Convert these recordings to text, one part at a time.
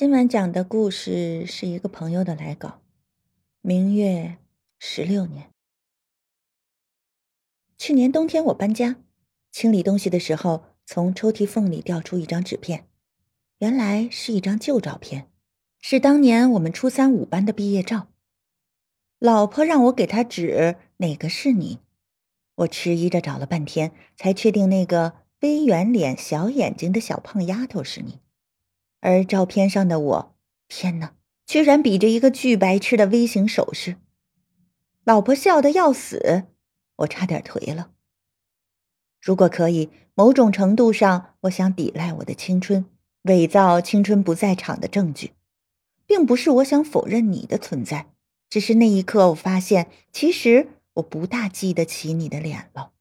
今晚讲的故事是一个朋友的来稿，明月十六年。去年冬天我搬家，清理东西的时候，从抽屉缝里掉出一张纸片，原来是一张旧照片，是当年我们初三五班的毕业照。老婆让我给她指哪个是你，我迟疑着找了半天，才确定那个微圆脸、小眼睛的小胖丫头是你。而照片上的我，天哪，居然比着一个巨白痴的微型手势。老婆笑得要死，我差点颓了。如果可以，某种程度上，我想抵赖我的青春，伪造青春不在场的证据，并不是我想否认你的存在，只是那一刻我发现，其实我不大记得起你的脸了。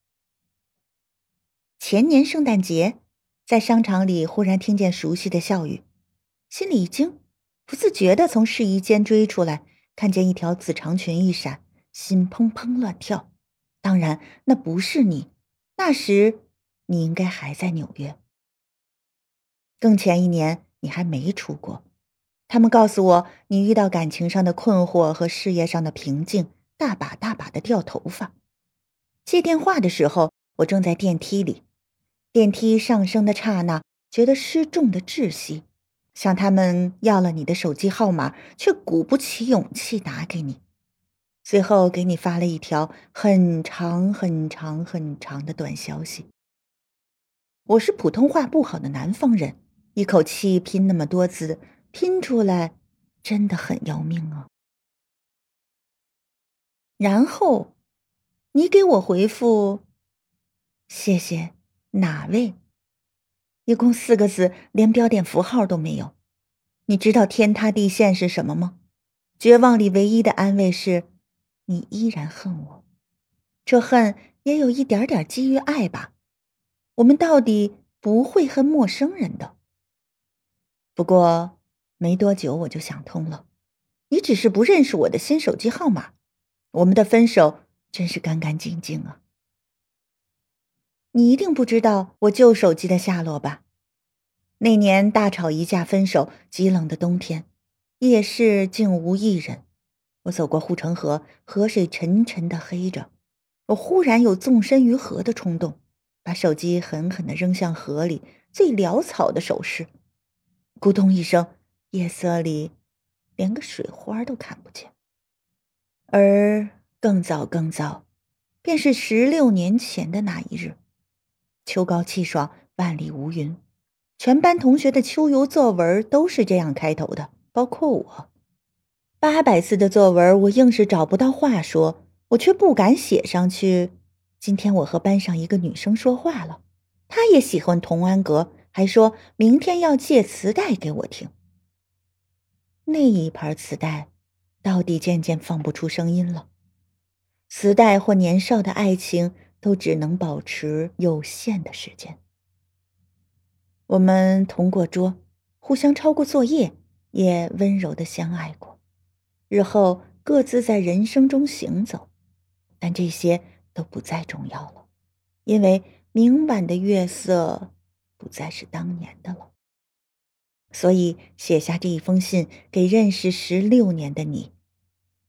前年圣诞节，在商场里忽然听见熟悉的笑语。心里一惊，不自觉的从试衣间追出来，看见一条紫长裙一闪，心砰砰乱跳。当然，那不是你，那时你应该还在纽约。更前一年，你还没出国。他们告诉我，你遇到感情上的困惑和事业上的瓶颈，大把大把的掉头发。接电话的时候，我正在电梯里，电梯上升的刹那，觉得失重的窒息。向他们要了你的手机号码，却鼓不起勇气打给你。最后给你发了一条很长很长很长的短消息。我是普通话不好的南方人，一口气拼那么多字，拼出来真的很要命啊。然后，你给我回复：“谢谢，哪位？”一共四个字，连标点符号都没有。你知道天塌地陷是什么吗？绝望里唯一的安慰是，你依然恨我。这恨也有一点点基于爱吧。我们到底不会恨陌生人的。不过没多久我就想通了，你只是不认识我的新手机号码。我们的分手真是干干净净啊。你一定不知道我旧手机的下落吧？那年大吵一架分手，极冷的冬天，夜市竟无一人。我走过护城河，河水沉沉的黑着。我忽然有纵身于河的冲动，把手机狠狠的扔向河里，最潦草的手势。咕咚一声，夜色里连个水花都看不见。而更早更早，便是十六年前的那一日。秋高气爽，万里无云。全班同学的秋游作文都是这样开头的，包括我。八百字的作文，我硬是找不到话说，我却不敢写上去。今天我和班上一个女生说话了，她也喜欢童安格，还说明天要借磁带给我听。那一盘磁带，到底渐渐放不出声音了。磁带或年少的爱情。都只能保持有限的时间。我们同过桌，互相抄过作业，也温柔的相爱过。日后各自在人生中行走，但这些都不再重要了，因为明晚的月色不再是当年的了。所以写下这一封信给认识十六年的你，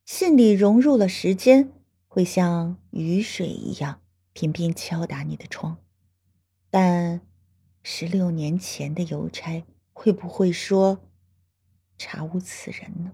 信里融入了时间，会像雨水一样。频频敲打你的窗，但十六年前的邮差会不会说查无此人呢？